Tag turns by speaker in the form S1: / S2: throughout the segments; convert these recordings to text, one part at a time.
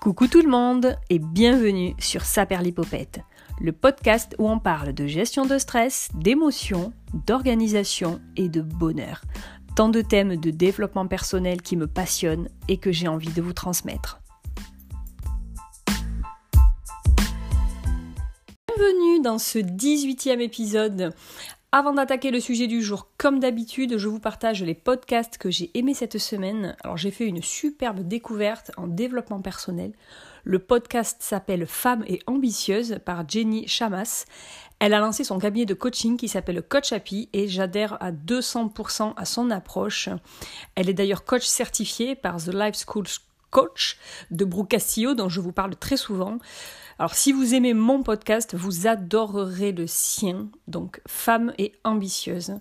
S1: Coucou tout le monde et bienvenue sur Saperlipopette, le podcast où on parle de gestion de stress, d'émotions, d'organisation et de bonheur. Tant de thèmes de développement personnel qui me passionnent et que j'ai envie de vous transmettre. Bienvenue dans ce 18e épisode avant d'attaquer le sujet du jour, comme d'habitude, je vous partage les podcasts que j'ai aimés cette semaine. Alors j'ai fait une superbe découverte en développement personnel. Le podcast s'appelle Femme et ambitieuse par Jenny Chamas. Elle a lancé son cabinet de coaching qui s'appelle Coach Happy et j'adhère à 200% à son approche. Elle est d'ailleurs coach certifiée par The Life School Coach de Brooke Castillo dont je vous parle très souvent. Alors si vous aimez mon podcast, vous adorerez le sien, donc Femme et ambitieuse,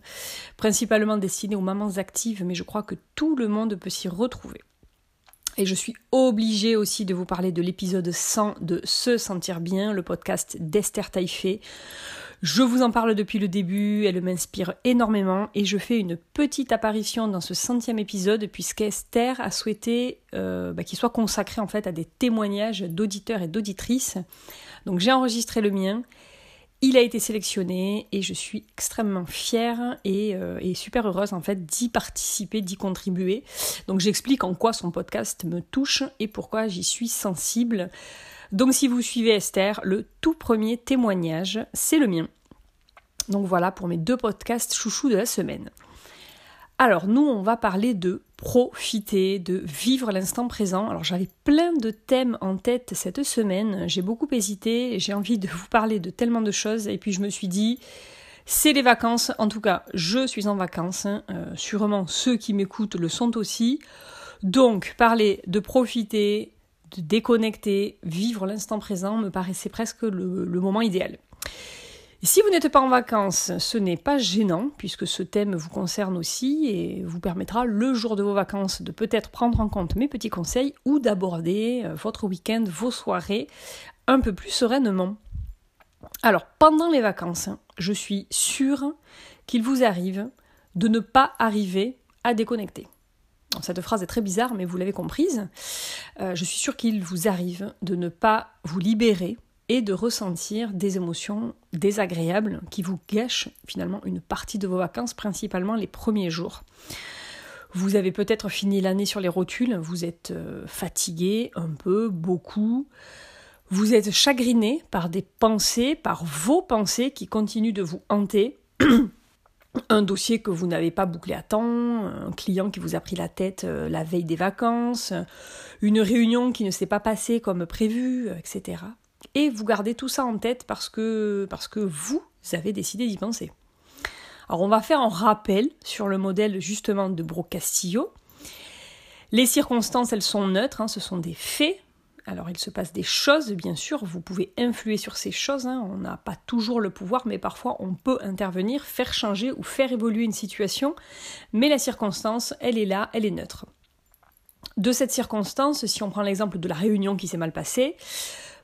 S1: principalement destiné aux mamans actives, mais je crois que tout le monde peut s'y retrouver. Et je suis obligée aussi de vous parler de l'épisode 100 de Se sentir bien, le podcast d'Esther Taïfé. Je vous en parle depuis le début, elle m'inspire énormément et je fais une petite apparition dans ce centième épisode puisqu'Esther a souhaité euh, bah, qu'il soit consacré en fait à des témoignages d'auditeurs et d'auditrices. Donc j'ai enregistré le mien, il a été sélectionné et je suis extrêmement fière et, euh, et super heureuse en fait d'y participer, d'y contribuer. Donc j'explique en quoi son podcast me touche et pourquoi j'y suis sensible. Donc si vous suivez Esther, le tout premier témoignage, c'est le mien. Donc voilà pour mes deux podcasts chouchous de la semaine. Alors nous, on va parler de profiter, de vivre l'instant présent. Alors j'avais plein de thèmes en tête cette semaine, j'ai beaucoup hésité, j'ai envie de vous parler de tellement de choses et puis je me suis dit, c'est les vacances, en tout cas je suis en vacances, euh, sûrement ceux qui m'écoutent le sont aussi. Donc parler de profiter, de déconnecter, vivre l'instant présent me paraissait presque le, moment idéal. si vous n'êtes pas en vacances, ce n'est pas gênant, puisque ce thème vous concerne aussi et vous permettra le jour de vos vacances de peut-être prendre en compte mes petits conseils ou d'aborder euh, votre week-end, vos soirées un peu plus sereinement. Alors, pendant les vacances, je suis sûre qu'il vous arrive de ne pas arriver à déconnecter. Cette phrase est très bizarre, mais vous l'avez comprise. Euh, je suis sûre qu'il vous arrive de ne pas vous libérer et de ressentir des émotions désagréables qui vous gâchent finalement une partie de vos vacances, principalement les premiers jours. Vous avez peut-être fini l'année sur les rotules, vous êtes euh, fatigué un peu, beaucoup. Vous êtes chagriné par des pensées, par vos pensées qui continuent de vous hanter. un dossier que vous n'avez pas bouclé à temps, un client qui vous a pris la tête euh, la veille des vacances, une réunion qui ne s'est pas passée comme prévu, etc. Et vous gardez tout ça en tête parce que, parce que vous avez décidé d'y penser. Alors on va faire un rappel sur le modèle justement de Bro Castillo. Les circonstances, elles sont neutres, hein, ce sont des faits, alors il se passe des choses, bien sûr, vous pouvez influer sur ces choses, hein. on n'a pas toujours le pouvoir, mais parfois on peut intervenir, faire changer ou faire évoluer une situation, mais la circonstance, elle est là, elle est neutre. De cette circonstance, si on prend l'exemple de la réunion qui s'est mal passée,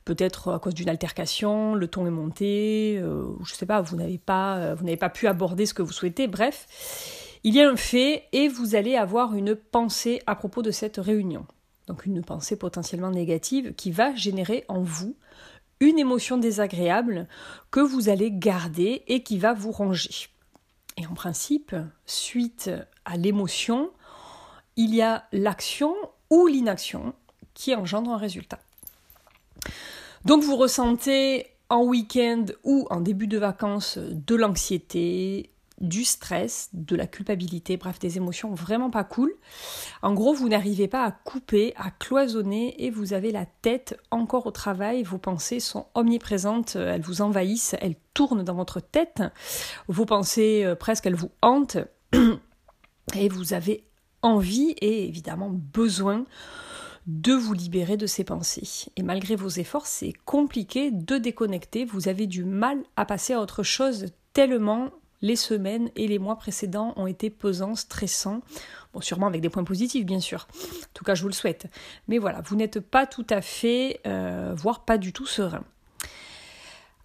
S1: peut-être à cause d'une altercation, le ton est monté, euh, je ne sais pas, euh, vous n'avez pas pu aborder ce que vous souhaitez, bref, il y a un fait et vous allez avoir une pensée à propos de cette réunion donc une pensée potentiellement négative, qui va générer en vous une émotion désagréable que vous allez garder et qui va vous ranger. Et en principe, suite à l'émotion, il y a l'action ou l'inaction qui engendre un résultat. Donc vous ressentez en week-end ou en début de vacances de l'anxiété, du stress, de la culpabilité, bref, des émotions vraiment pas cool. En gros, vous n'arrivez pas à couper, à cloisonner et vous avez la tête encore au travail, vos pensées sont omniprésentes, elles vous envahissent, elles tournent dans votre tête, vos pensées euh, presque elles vous hantent et vous avez envie et évidemment besoin de vous libérer de ces pensées. Et malgré vos efforts, c'est compliqué de déconnecter, vous avez du mal à passer à autre chose tellement les semaines et les mois précédents ont été pesants, stressants, bon, sûrement avec des points positifs bien sûr, en tout cas je vous le souhaite, mais voilà, vous n'êtes pas tout à fait, euh, voire pas du tout serein.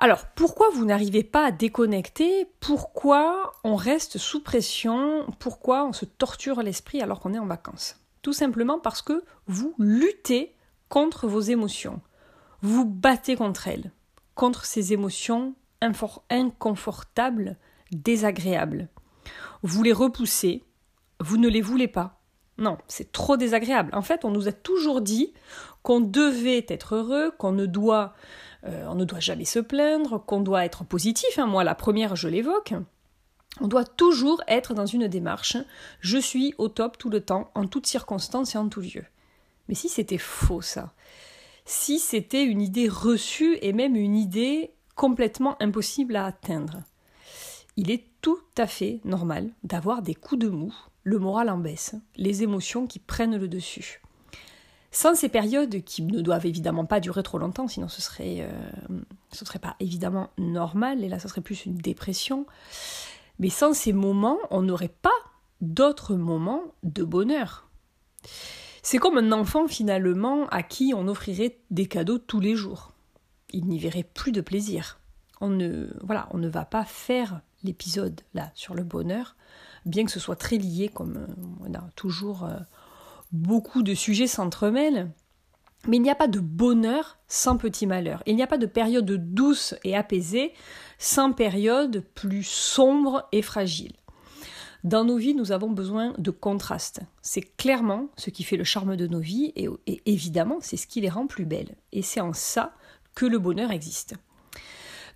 S1: Alors, pourquoi vous n'arrivez pas à déconnecter? Pourquoi on reste sous pression? Pourquoi on se torture l'esprit alors qu'on est en vacances? Tout simplement parce que vous luttez contre vos émotions. Vous battez contre elles, contre ces émotions inconfortables, désagréables. Vous les repoussez, vous ne les voulez pas. Non, c'est trop désagréable. En fait, on nous a toujours dit qu'on devait être heureux, qu'on ne doit, euh, jamais se plaindre, qu'on doit être positif. Hein. Moi, la première, je l'évoque. On doit toujours être dans une démarche je suis au top tout le temps, en toutes circonstances et en tout lieu. Mais si c'était faux ça, si c'était une idée reçue et même une idée complètement impossible à atteindre, il est tout à fait normal d'avoir des coups de mou, le moral en baisse, les émotions qui prennent le dessus. Sans ces périodes qui ne doivent évidemment pas durer trop longtemps, sinon ce serait, euh, ce serait pas évidemment normal, et là ce serait plus une dépression. Mais sans ces moments, on n'aurait pas d'autres moments de bonheur. C'est comme un enfant finalement à qui on offrirait des cadeaux tous les jours. Il n'y verrait plus de plaisir. On ne, voilà, on ne va pas faire l'épisode là sur le bonheur, bien que ce soit très lié, comme euh, on a toujours euh, beaucoup de sujets s'entremêlent. Mais il n'y a pas de bonheur sans petit malheur. Il n'y a pas de période douce et apaisée sans période plus sombre et fragile. Dans nos vies, nous avons besoin de contraste. C'est clairement ce qui fait le charme de nos vies et évidemment, c'est ce qui les rend plus belles. Et c'est en ça que le bonheur existe.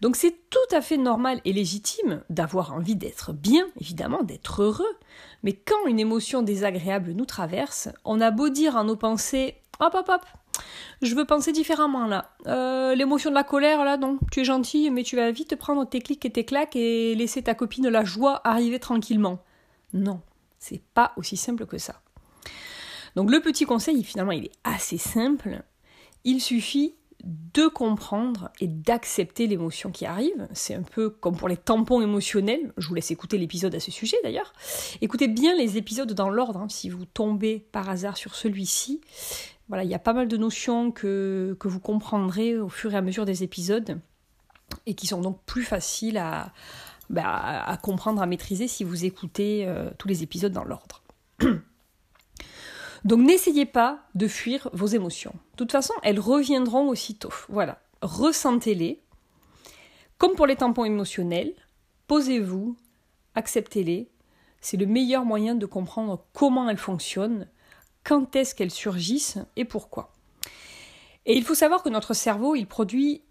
S1: Donc c'est tout à fait normal et légitime d'avoir envie d'être bien, évidemment, d'être heureux. Mais quand une émotion désagréable nous traverse, on a beau dire en nos pensées Hop, hop, hop, je veux penser différemment là. Euh, l'émotion de la colère, là, non. Tu es gentil, mais tu vas vite prendre tes clics et tes claques et laisser ta copine la joie arriver tranquillement. Non, c'est pas aussi simple que ça. Donc le petit conseil, finalement, il est assez simple. Il suffit de comprendre et d'accepter l'émotion qui arrive. C'est un peu comme pour les tampons émotionnels. Je vous laisse écouter l'épisode à ce sujet d'ailleurs. Écoutez bien les épisodes dans l'ordre hein, si vous tombez par hasard sur celui-ci. Voilà, il y a pas mal de notions que, vous comprendrez au fur et à mesure des épisodes et qui sont donc plus faciles à, bah, à comprendre, à maîtriser si vous écoutez euh, tous les épisodes dans l'ordre. Donc n'essayez pas de fuir vos émotions. De toute façon, elles reviendront aussitôt. Voilà, ressentez-les. Comme pour les tampons émotionnels, posez-vous, acceptez-les. C'est le meilleur moyen de comprendre comment elles fonctionnent quand est-ce qu'elles surgissent et pourquoi. Et il faut savoir que notre cerveau, il produit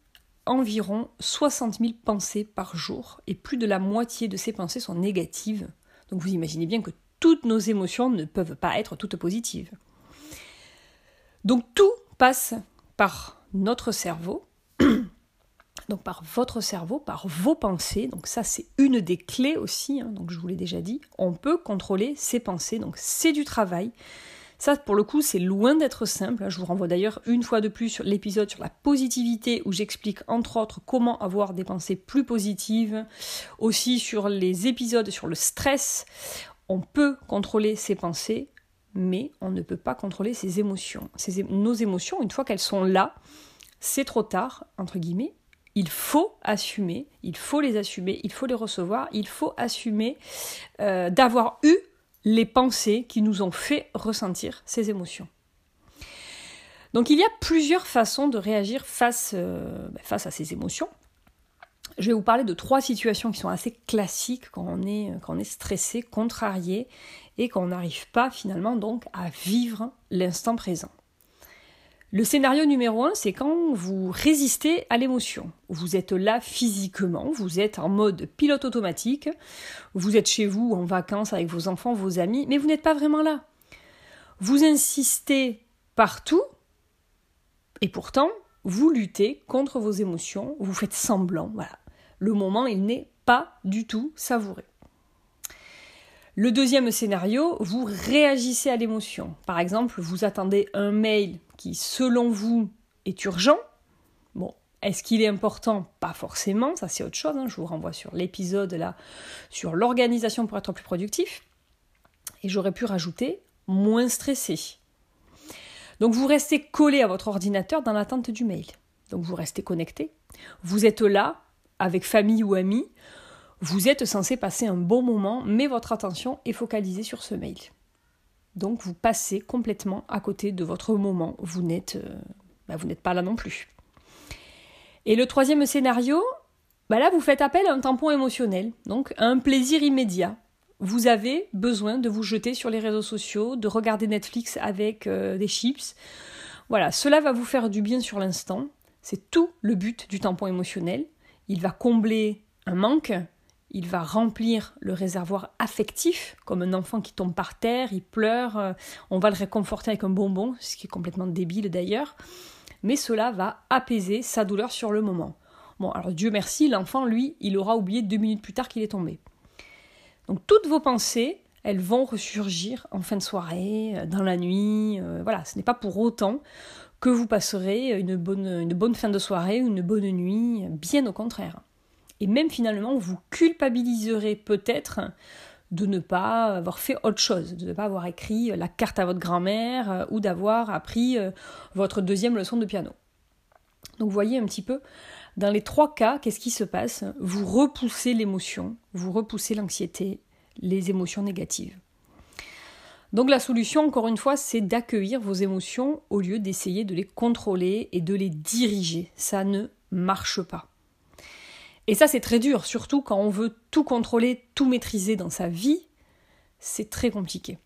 S1: environ 60 000 pensées par jour et plus de la moitié de ces pensées sont négatives. Donc vous imaginez bien que toutes nos émotions ne peuvent pas être toutes positives. Donc tout passe par notre cerveau, donc par votre cerveau, par vos pensées. Donc ça c'est une des clés aussi, hein. donc je vous l'ai déjà dit, on peut contrôler ses pensées, donc c'est du travail. Ça, pour le coup, c'est loin d'être simple. Je vous renvoie d'ailleurs une fois de plus sur l'épisode sur la positivité où j'explique entre autres comment avoir des pensées plus positives. Aussi sur les épisodes sur le stress. On peut contrôler ses pensées, mais on ne peut pas contrôler ses émotions. nos émotions, une fois qu'elles sont là, c'est trop tard, entre guillemets. Il faut assumer, il faut les assumer, il faut les recevoir, il faut assumer euh, d'avoir eu les pensées qui nous ont fait ressentir ces émotions. Donc il y a plusieurs façons de réagir face, euh, ben, face à ces émotions. Je vais vous parler de trois situations qui sont assez classiques quand on est, quand on est stressé, contrarié et qu'on n'arrive pas finalement donc à vivre l'instant présent. Le scénario numéro un, c'est quand vous résistez à l'émotion. Vous êtes là physiquement, vous êtes en mode pilote automatique, vous êtes chez vous en vacances avec vos enfants, vos amis, mais vous n'êtes pas vraiment là. Vous insistez partout, et pourtant, vous luttez contre vos émotions, vous faites semblant, voilà. Le moment, il n'est pas du tout savouré. Le deuxième scénario, vous réagissez à l'émotion. Par exemple, vous attendez un mail qui, selon vous, est urgent. Bon, est-ce qu'il est important? Pas forcément, ça c'est autre chose. Hein. Je vous renvoie sur l'épisode là sur l'organisation pour être plus productif. Et j'aurais pu rajouter moins stressé. Donc vous restez collé à votre ordinateur dans l'attente du mail. Donc vous restez connecté. Vous êtes là avec famille ou amis. Vous êtes censé passer un bon moment, mais votre attention est focalisée sur ce mail. Donc vous passez complètement à côté de votre moment. Vous n'êtes euh, bah, vous n'êtes pas là non plus. Et le troisième scénario, bah là vous faites appel à un tampon émotionnel, donc à un plaisir immédiat. Vous avez besoin de vous jeter sur les réseaux sociaux, de regarder Netflix avec euh, des chips. Voilà, cela va vous faire du bien sur l'instant. C'est tout le but du tampon émotionnel. Il va combler un manque, il va remplir le réservoir affectif, comme un enfant qui tombe par terre, il pleure, euh, on va le réconforter avec un bonbon, ce qui est complètement débile d'ailleurs, mais cela va apaiser sa douleur sur le moment. Bon, alors Dieu merci, l'enfant, lui, il aura oublié deux minutes plus tard qu'il est tombé. Donc toutes vos pensées, elles vont ressurgir en fin de soirée, euh, dans la nuit, euh, voilà, ce n'est pas pour autant que vous passerez une bonne, une bonne fin de soirée une bonne nuit, bien au contraire. Et même finalement, vous culpabiliserez peut-être de ne pas avoir fait autre chose, de ne pas avoir écrit la carte à votre grand-mère euh, ou d'avoir appris euh, votre deuxième leçon de piano. Donc voyez un petit peu, dans les trois cas, qu'est-ce qui se passe? Vous repoussez l'émotion, vous repoussez l'anxiété, les émotions négatives. Donc la solution, encore une fois, c'est d'accueillir vos émotions au lieu d'essayer de les contrôler et de les diriger. Ça ne marche pas. Et ça, c'est très dur, surtout quand on veut tout contrôler, tout maîtriser dans sa vie, c'est très compliqué.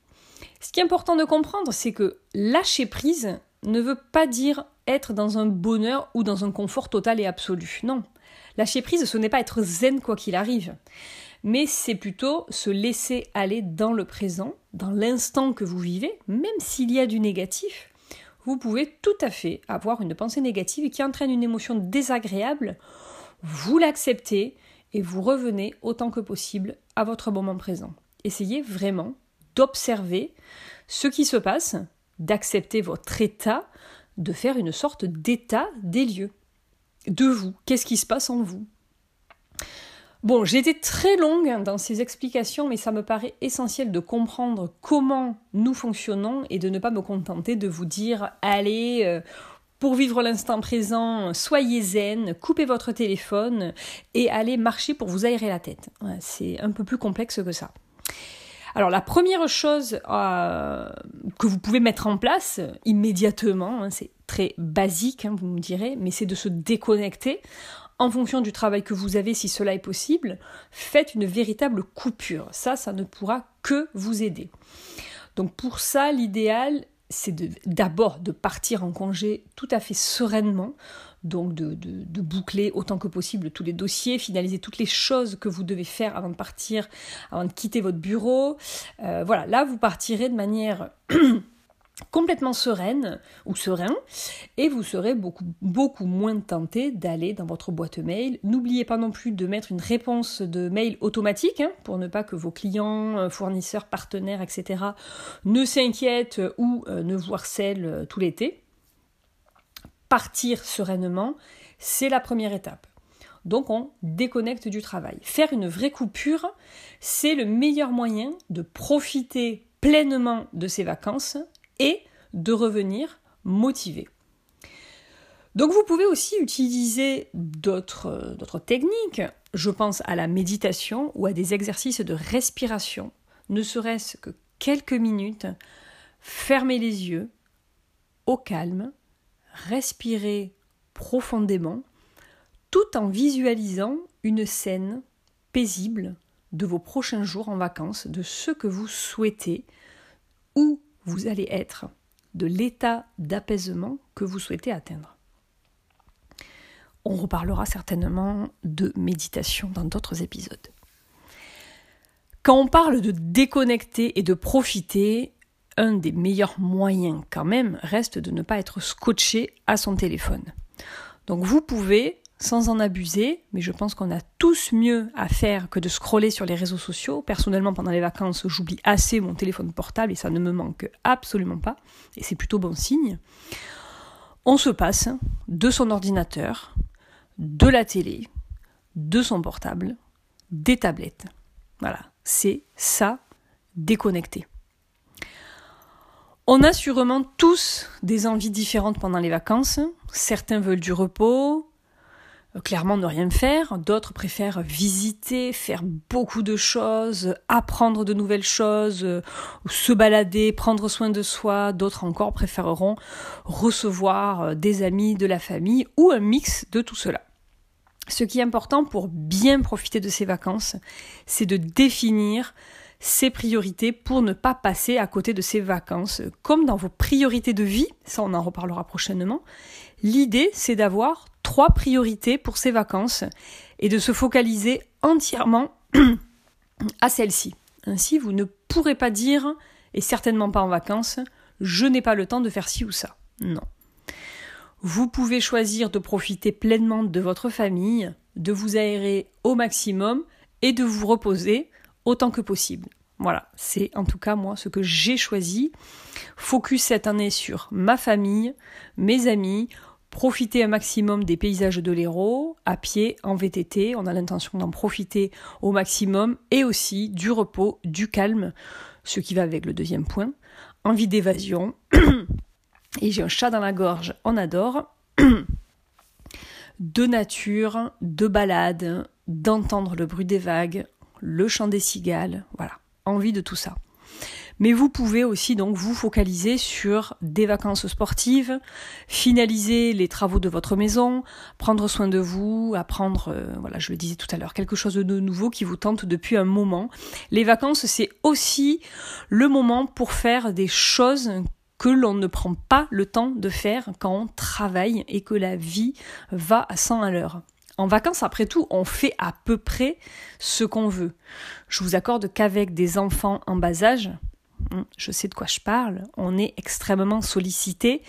S1: Ce qui est important de comprendre, c'est que lâcher prise ne veut pas dire être dans un bonheur ou dans un confort total et absolu. Non. Lâcher prise, ce n'est pas être zen quoi qu'il arrive, mais c'est plutôt se laisser aller dans le présent, dans l'instant que vous vivez, même s'il y a du négatif. Vous pouvez tout à fait avoir une pensée négative qui entraîne une émotion désagréable vous l'acceptez et vous revenez autant que possible à votre moment présent. Essayez vraiment d'observer ce qui se passe, d'accepter votre état, de faire une sorte d'état des lieux. De vous, qu'est-ce qui se passe en vous? Bon, j'ai été très longue dans ces explications, mais ça me paraît essentiel de comprendre comment nous fonctionnons et de ne pas me contenter de vous dire allez, euh, pour vivre l'instant présent, soyez zen, coupez votre téléphone et allez marcher pour vous aérer la tête. C'est un peu plus complexe que ça. Alors la première chose euh, que vous pouvez mettre en place immédiatement, hein, c'est très basique, hein, vous me direz, mais c'est de se déconnecter en fonction du travail que vous avez, si cela est possible. Faites une véritable coupure. Ça, ça ne pourra que vous aider. Donc pour ça, l'idéal c'est d'abord de, partir en congé tout à fait sereinement, donc de, boucler autant que possible tous les dossiers, finaliser toutes les choses que vous devez faire avant de partir, avant de quitter votre bureau. Euh, voilà, là vous partirez de manière complètement sereine ou serein et vous serez beaucoup, beaucoup moins tenté d'aller dans votre boîte mail. N'oubliez pas non plus de mettre une réponse de mail automatique hein, pour ne pas que vos clients, euh, fournisseurs, partenaires, etc. ne s'inquiètent ou euh, ne vous harcèlent euh, tout l'été. Partir sereinement, c'est la première étape. Donc on déconnecte du travail. Faire une vraie coupure, c'est le meilleur moyen de profiter pleinement de ses vacances et de revenir motivé. Donc vous pouvez aussi utiliser d'autres techniques. Je pense à la méditation ou à des exercices de respiration, ne serait-ce que quelques minutes. Fermez les yeux au calme, respirez profondément, tout en visualisant une scène paisible de vos prochains jours en vacances, de ce que vous souhaitez, où vous allez être, de l'état d'apaisement que vous souhaitez atteindre. On reparlera certainement de méditation dans d'autres épisodes. Quand on parle de déconnecter et de profiter, un des meilleurs moyens quand même reste de ne pas être scotché à son téléphone. Donc vous pouvez sans en abuser, mais je pense qu'on a tous mieux à faire que de scroller sur les réseaux sociaux. Personnellement, pendant les vacances, j'oublie assez mon téléphone portable et ça ne me manque absolument pas, et c'est plutôt bon signe. On se passe de son ordinateur, de la télé, de son portable, des tablettes. Voilà, c'est ça, déconnecté. On a sûrement tous des envies différentes pendant les vacances. Certains veulent du repos, clairement ne rien faire, d'autres préfèrent visiter, faire beaucoup de choses, apprendre de nouvelles choses, se balader, prendre soin de soi, d'autres encore préféreront recevoir des amis, de la famille ou un mix de tout cela. Ce qui est important pour bien profiter de ces vacances, c'est de définir ses priorités pour ne pas passer à côté de ces vacances. Comme dans vos priorités de vie, ça on en reparlera prochainement, l'idée c'est d'avoir trois priorités pour ces vacances et de se focaliser entièrement à celles-ci. Ainsi, vous ne pourrez pas dire, et certainement pas en vacances, je n'ai pas le temps de faire ci ou ça. Non. Vous pouvez choisir de profiter pleinement de votre famille, de vous aérer au maximum et de vous reposer autant que possible. Voilà, c'est en tout cas moi ce que j'ai choisi. Focus cette année sur ma famille, mes amis, profiter un maximum des paysages de l'Hérault, à pied, en VTT, on a l'intention d'en profiter au maximum, et aussi du repos, du calme, ce qui va avec le deuxième point, envie d'évasion, et j'ai un chat dans la gorge, on adore, de nature, de balade, d'entendre le bruit des vagues, le chant des cigales, voilà, envie de tout ça. Mais vous pouvez aussi donc vous focaliser sur des vacances sportives, finaliser les travaux de votre maison, prendre soin de vous, apprendre, euh, voilà, je le disais tout à l'heure, quelque chose de nouveau qui vous tente depuis un moment. Les vacances, c'est aussi le moment pour faire des choses que l'on ne prend pas le temps de faire quand on travaille et que la vie va à 100 à l'heure. En vacances, après tout, on fait à peu près ce qu'on veut. Je vous accorde qu'avec des enfants en bas âge, je sais de quoi je parle, on est extrêmement sollicité,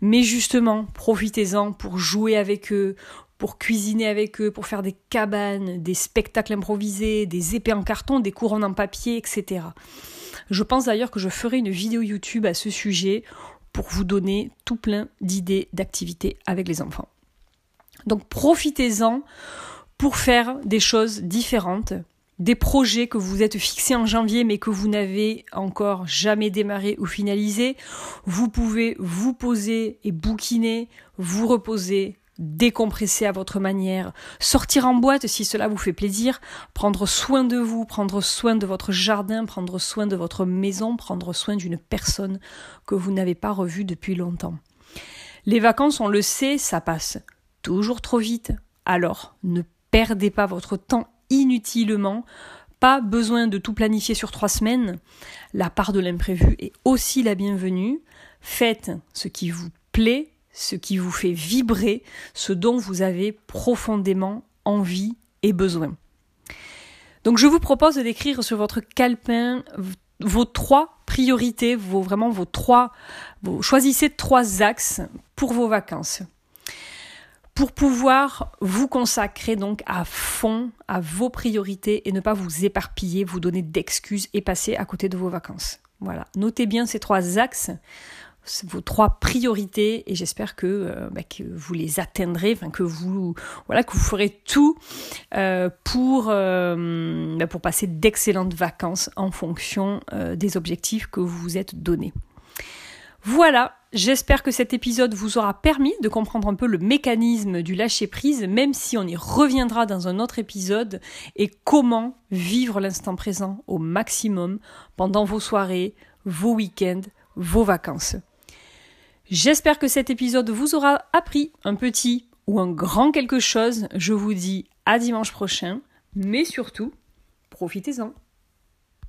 S1: mais justement, profitez-en pour jouer avec eux, pour cuisiner avec eux, pour faire des cabanes, des spectacles improvisés, des épées en carton, des couronnes en papier, etc. Je pense d'ailleurs que je ferai une vidéo YouTube à ce sujet pour vous donner tout plein d'idées d'activités avec les enfants. Donc profitez-en pour faire des choses différentes, des projets que vous êtes fixés en janvier mais que vous n'avez encore jamais démarré ou finalisé. Vous pouvez vous poser et bouquiner, vous reposer, décompresser à votre manière, sortir en boîte si cela vous fait plaisir, prendre soin de vous, prendre soin de votre jardin, prendre soin de votre maison, prendre soin d'une personne que vous n'avez pas revue depuis longtemps. Les vacances, on le sait, ça passe toujours trop vite. Alors, ne perdez pas votre temps inutilement. Pas besoin de tout planifier sur trois semaines. La part de l'imprévu est aussi la bienvenue. Faites ce qui vous plaît, ce qui vous fait vibrer, ce dont vous avez profondément envie et besoin. Donc je vous propose d'écrire sur votre calepin vos trois priorités, vos, vraiment vos trois, choisissez trois axes pour vos vacances pour pouvoir vous consacrer donc à fond à vos priorités et ne pas vous éparpiller, vous donner d'excuses et passer à côté de vos vacances. Voilà, notez bien ces trois axes, vos trois priorités et j'espère que, euh, bah, vous les atteindrez, que vous voilà que vous ferez tout euh, pour euh, bah, pour passer d'excellentes vacances en fonction des objectifs que vous vous êtes donnés. Voilà, j'espère que cet épisode vous aura permis de comprendre un peu le mécanisme du lâcher-prise, même si on y reviendra dans un autre épisode, et comment vivre l'instant présent au maximum pendant vos soirées, vos week-ends, vos vacances. J'espère que cet épisode vous aura appris un petit ou un grand quelque chose. Je vous dis à dimanche prochain, mais surtout, profitez-en.